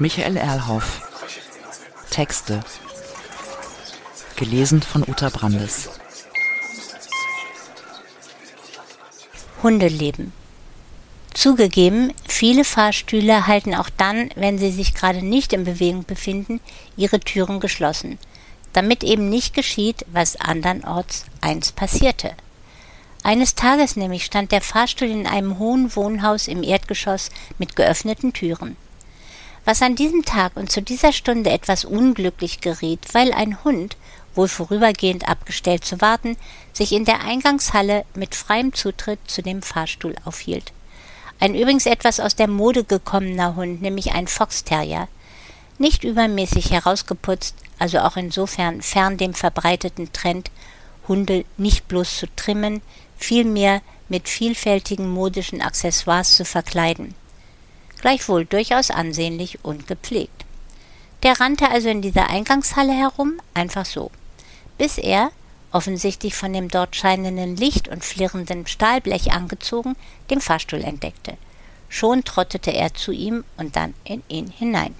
Michael Erlhoff. Texte. Gelesen von Uta Brandes. Hundeleben. Zugegeben, viele Fahrstühle halten auch dann, wenn sie sich gerade nicht in Bewegung befinden, ihre Türen geschlossen, damit eben nicht geschieht, was andernorts einst passierte. Eines Tages nämlich stand der Fahrstuhl in einem hohen Wohnhaus im Erdgeschoss mit geöffneten Türen. Was an diesem Tag und zu dieser Stunde etwas unglücklich geriet, weil ein Hund, wohl vorübergehend abgestellt zu warten, sich in der Eingangshalle mit freiem Zutritt zu dem Fahrstuhl aufhielt. Ein übrigens etwas aus der Mode gekommener Hund, nämlich ein Foxterrier. Nicht übermäßig herausgeputzt, also auch insofern fern dem verbreiteten Trend, Hunde nicht bloß zu trimmen, vielmehr mit vielfältigen modischen Accessoires zu verkleiden. Gleichwohl durchaus ansehnlich und gepflegt. Der rannte also in dieser Eingangshalle herum, einfach so, bis er, offensichtlich von dem dort scheinenden Licht und flirrenden Stahlblech angezogen, den Fahrstuhl entdeckte. Schon trottete er zu ihm und dann in ihn hinein.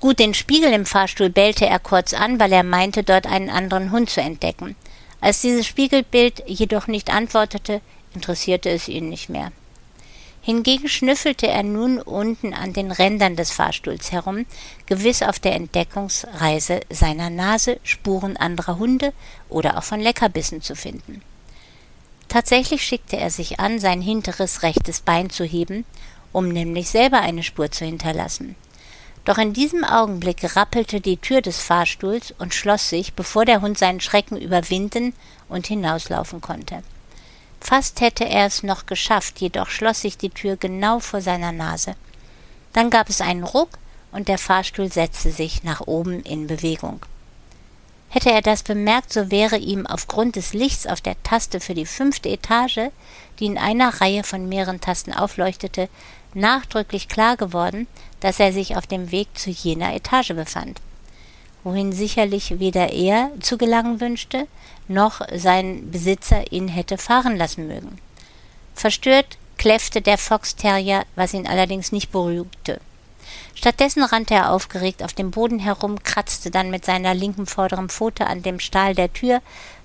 Gut, den Spiegel im Fahrstuhl bellte er kurz an, weil er meinte, dort einen anderen Hund zu entdecken. Als dieses Spiegelbild jedoch nicht antwortete, interessierte es ihn nicht mehr. Hingegen schnüffelte er nun unten an den Rändern des Fahrstuhls herum, gewiss auf der Entdeckungsreise seiner Nase Spuren anderer Hunde oder auch von Leckerbissen zu finden. Tatsächlich schickte er sich an, sein hinteres rechtes Bein zu heben, um nämlich selber eine Spur zu hinterlassen. Doch in diesem Augenblick rappelte die Tür des Fahrstuhls und schloss sich, bevor der Hund seinen Schrecken überwinden und hinauslaufen konnte. Fast hätte er es noch geschafft, jedoch schloss sich die Tür genau vor seiner Nase. Dann gab es einen Ruck und der Fahrstuhl setzte sich nach oben in Bewegung. Hätte er das bemerkt, so wäre ihm aufgrund des Lichts auf der Taste für die fünfte Etage, die in einer Reihe von mehreren Tasten aufleuchtete, nachdrücklich klar geworden, dass er sich auf dem Weg zu jener Etage befand, wohin sicherlich weder er zu gelangen wünschte, noch sein Besitzer ihn hätte fahren lassen mögen. Verstört kläffte der Foxterrier, was ihn allerdings nicht beruhigte. Stattdessen rannte er aufgeregt auf dem Boden herum, kratzte dann mit seiner linken vorderen Pfote an dem Stahl der Tür,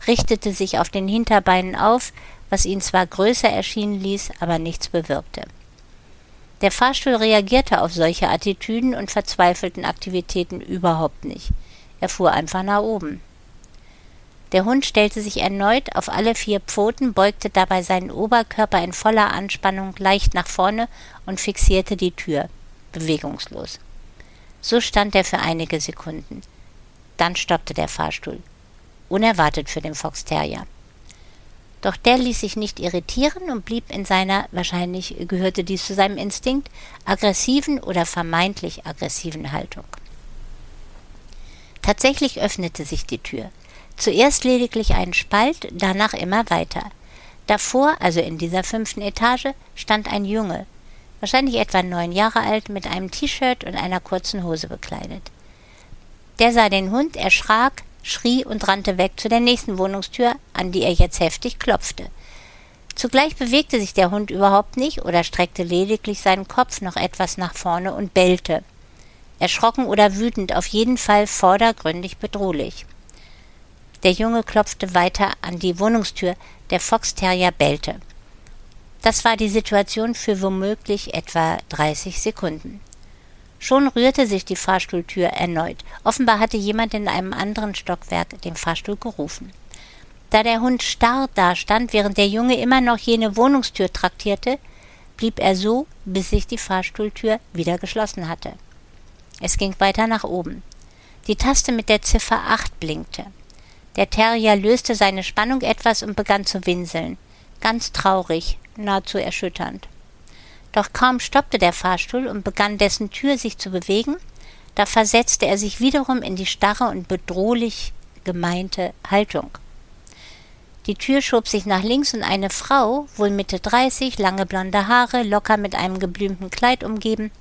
richtete sich auf den Hinterbeinen auf, was ihn zwar größer erschienen ließ, aber nichts bewirkte. Der Fahrstuhl reagierte auf solche Attitüden und verzweifelten Aktivitäten überhaupt nicht. Er fuhr einfach nach oben. Der Hund stellte sich erneut auf alle vier Pfoten, beugte dabei seinen Oberkörper in voller Anspannung leicht nach vorne und fixierte die Tür, bewegungslos. So stand er für einige Sekunden. Dann stoppte der Fahrstuhl. Unerwartet für den Fox Terrier. Doch der ließ sich nicht irritieren und blieb in seiner, wahrscheinlich gehörte dies zu seinem Instinkt, aggressiven oder vermeintlich aggressiven Haltung. Tatsächlich öffnete sich die Tür. Zuerst lediglich einen Spalt, danach immer weiter. Davor, also in dieser fünften Etage, stand ein Junge, wahrscheinlich etwa neun Jahre alt, mit einem T-Shirt und einer kurzen Hose bekleidet. Der sah den Hund, erschrak, schrie und rannte weg zu der nächsten Wohnungstür, an die er jetzt heftig klopfte. Zugleich bewegte sich der Hund überhaupt nicht oder streckte lediglich seinen Kopf noch etwas nach vorne und bellte. Erschrocken oder wütend, auf jeden Fall vordergründig bedrohlich. Der Junge klopfte weiter an die Wohnungstür, der Foxterrier bellte. Das war die Situation für womöglich etwa 30 Sekunden. Schon rührte sich die Fahrstuhltür erneut. Offenbar hatte jemand in einem anderen Stockwerk den Fahrstuhl gerufen. Da der Hund starr dastand, während der Junge immer noch jene Wohnungstür traktierte, blieb er so, bis sich die Fahrstuhltür wieder geschlossen hatte. Es ging weiter nach oben. Die Taste mit der Ziffer 8 blinkte. Der Terrier löste seine Spannung etwas und begann zu winseln. Ganz traurig, nahezu erschütternd. Doch kaum stoppte der Fahrstuhl und begann dessen Tür sich zu bewegen, da versetzte er sich wiederum in die starre und bedrohlich gemeinte Haltung. Die Tür schob sich nach links und eine Frau, wohl Mitte dreißig, lange blonde Haare, locker mit einem geblümten Kleid umgeben,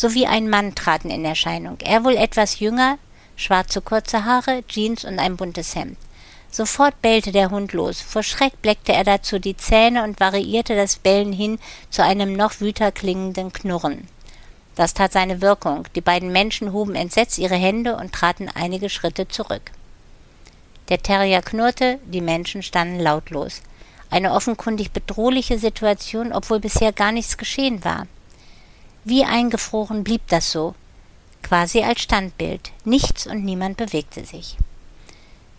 sowie ein Mann traten in Erscheinung. Er wohl etwas jünger, schwarze kurze Haare, Jeans und ein buntes Hemd. Sofort bellte der Hund los. Vor Schreck bleckte er dazu die Zähne und variierte das Bellen hin zu einem noch wüter klingenden Knurren. Das tat seine Wirkung. Die beiden Menschen hoben entsetzt ihre Hände und traten einige Schritte zurück. Der Terrier knurrte, die Menschen standen lautlos. Eine offenkundig bedrohliche Situation, obwohl bisher gar nichts geschehen war. Wie eingefroren blieb das so, quasi als Standbild. Nichts und niemand bewegte sich.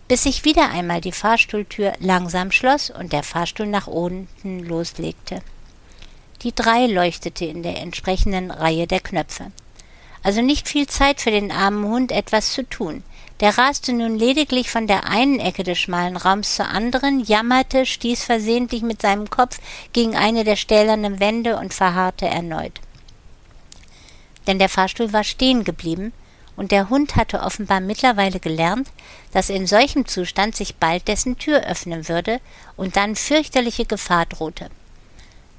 Bis sich wieder einmal die Fahrstuhltür langsam schloss und der Fahrstuhl nach unten loslegte. Die drei leuchtete in der entsprechenden Reihe der Knöpfe. Also nicht viel Zeit für den armen Hund, etwas zu tun. Der raste nun lediglich von der einen Ecke des schmalen Raums zur anderen, jammerte, stieß versehentlich mit seinem Kopf gegen eine der stählernen Wände und verharrte erneut. Denn der Fahrstuhl war stehen geblieben, und der Hund hatte offenbar mittlerweile gelernt, dass in solchem Zustand sich bald dessen Tür öffnen würde und dann fürchterliche Gefahr drohte.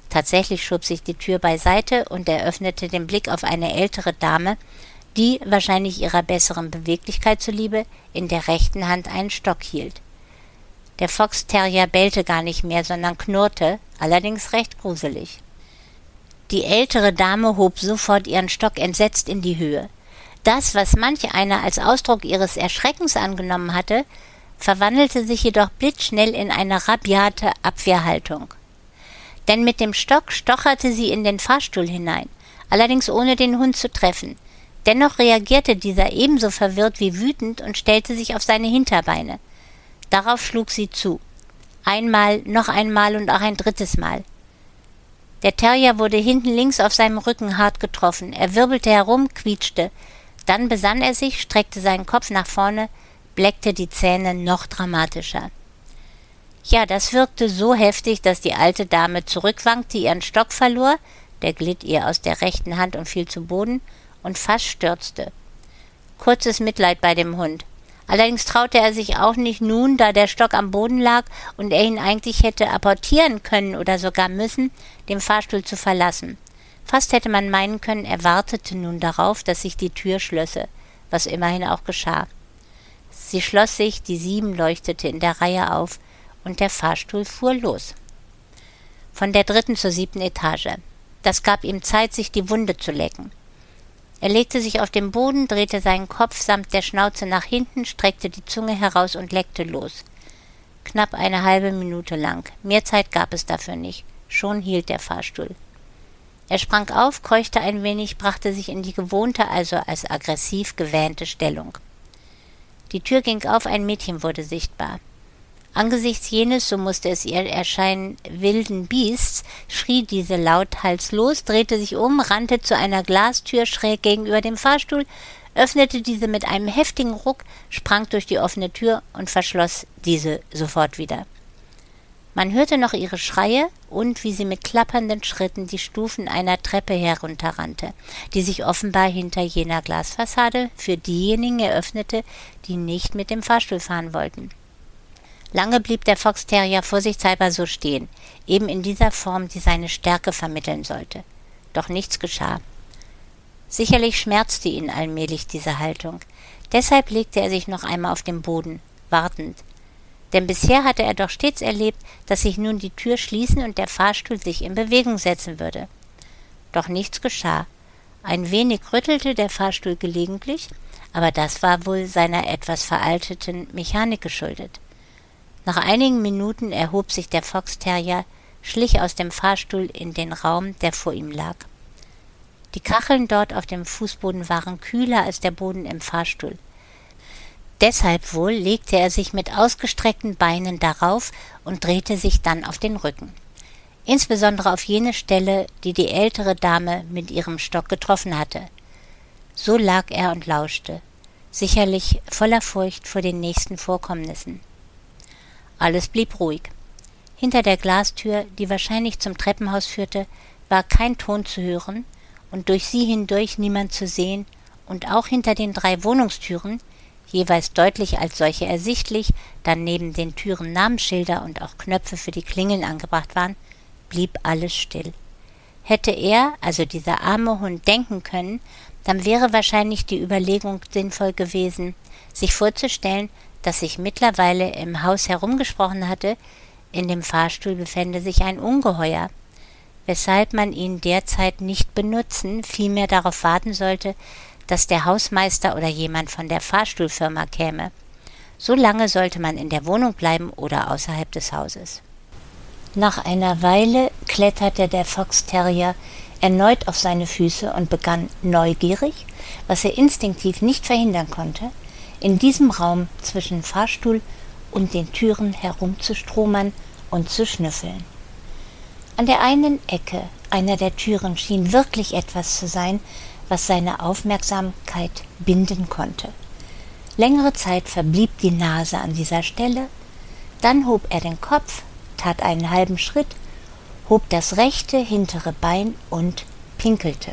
Tatsächlich schob sich die Tür beiseite und er öffnete den Blick auf eine ältere Dame, die, wahrscheinlich ihrer besseren Beweglichkeit zuliebe, in der rechten Hand einen Stock hielt. Der Foxterrier bellte gar nicht mehr, sondern knurrte, allerdings recht gruselig. Die ältere Dame hob sofort ihren Stock entsetzt in die Höhe. Das, was manch einer als Ausdruck ihres Erschreckens angenommen hatte, verwandelte sich jedoch blitzschnell in eine rabiate Abwehrhaltung. Denn mit dem Stock stocherte sie in den Fahrstuhl hinein, allerdings ohne den Hund zu treffen. Dennoch reagierte dieser ebenso verwirrt wie wütend und stellte sich auf seine Hinterbeine. Darauf schlug sie zu. Einmal, noch einmal und auch ein drittes Mal. Der Terrier wurde hinten links auf seinem Rücken hart getroffen. Er wirbelte herum, quietschte. Dann besann er sich, streckte seinen Kopf nach vorne, bleckte die Zähne noch dramatischer. Ja, das wirkte so heftig, dass die alte Dame zurückwankte, ihren Stock verlor, der glitt ihr aus der rechten Hand und fiel zu Boden, und fast stürzte. Kurzes Mitleid bei dem Hund. Allerdings traute er sich auch nicht nun, da der Stock am Boden lag und er ihn eigentlich hätte apportieren können oder sogar müssen, den Fahrstuhl zu verlassen. Fast hätte man meinen können, er wartete nun darauf, dass sich die Tür schlösse, was immerhin auch geschah. Sie schloss sich, die sieben leuchtete in der Reihe auf, und der Fahrstuhl fuhr los. Von der dritten zur siebten Etage. Das gab ihm Zeit, sich die Wunde zu lecken. Er legte sich auf den Boden, drehte seinen Kopf samt der Schnauze nach hinten, streckte die Zunge heraus und leckte los. Knapp eine halbe Minute lang. Mehr Zeit gab es dafür nicht. Schon hielt der Fahrstuhl. Er sprang auf, keuchte ein wenig, brachte sich in die gewohnte, also als aggressiv gewähnte Stellung. Die Tür ging auf, ein Mädchen wurde sichtbar. Angesichts jenes, so musste es ihr erscheinen, wilden Biests, schrie diese lauthals drehte sich um, rannte zu einer Glastür schräg gegenüber dem Fahrstuhl, öffnete diese mit einem heftigen Ruck, sprang durch die offene Tür und verschloss diese sofort wieder. Man hörte noch ihre Schreie und wie sie mit klappernden Schritten die Stufen einer Treppe herunterrannte, die sich offenbar hinter jener Glasfassade für diejenigen eröffnete, die nicht mit dem Fahrstuhl fahren wollten. Lange blieb der Foxterrier vorsichtshalber so stehen, eben in dieser Form, die seine Stärke vermitteln sollte. Doch nichts geschah. Sicherlich schmerzte ihn allmählich diese Haltung. Deshalb legte er sich noch einmal auf den Boden, wartend. Denn bisher hatte er doch stets erlebt, dass sich nun die Tür schließen und der Fahrstuhl sich in Bewegung setzen würde. Doch nichts geschah. Ein wenig rüttelte der Fahrstuhl gelegentlich, aber das war wohl seiner etwas veralteten Mechanik geschuldet. Nach einigen Minuten erhob sich der Foxterrier, schlich aus dem Fahrstuhl in den Raum, der vor ihm lag. Die Kacheln dort auf dem Fußboden waren kühler als der Boden im Fahrstuhl. Deshalb wohl legte er sich mit ausgestreckten Beinen darauf und drehte sich dann auf den Rücken. Insbesondere auf jene Stelle, die die ältere Dame mit ihrem Stock getroffen hatte. So lag er und lauschte, sicherlich voller Furcht vor den nächsten Vorkommnissen. Alles blieb ruhig. Hinter der Glastür, die wahrscheinlich zum Treppenhaus führte, war kein Ton zu hören und durch sie hindurch niemand zu sehen, und auch hinter den drei Wohnungstüren, jeweils deutlich als solche ersichtlich, da neben den Türen Namensschilder und auch Knöpfe für die Klingeln angebracht waren, blieb alles still. Hätte er, also dieser arme Hund, denken können, dann wäre wahrscheinlich die Überlegung sinnvoll gewesen, sich vorzustellen, dass sich mittlerweile im Haus herumgesprochen hatte, in dem Fahrstuhl befände sich ein Ungeheuer. weshalb man ihn derzeit nicht benutzen, vielmehr darauf warten sollte, dass der Hausmeister oder jemand von der Fahrstuhlfirma käme. So lange sollte man in der Wohnung bleiben oder außerhalb des Hauses. Nach einer Weile kletterte der Fox Terrier erneut auf seine Füße und begann neugierig, was er instinktiv nicht verhindern konnte, in diesem Raum zwischen Fahrstuhl und den Türen herumzustromern und zu schnüffeln. An der einen Ecke einer der Türen schien wirklich etwas zu sein, was seine Aufmerksamkeit binden konnte. Längere Zeit verblieb die Nase an dieser Stelle, dann hob er den Kopf, tat einen halben Schritt, hob das rechte hintere Bein und pinkelte.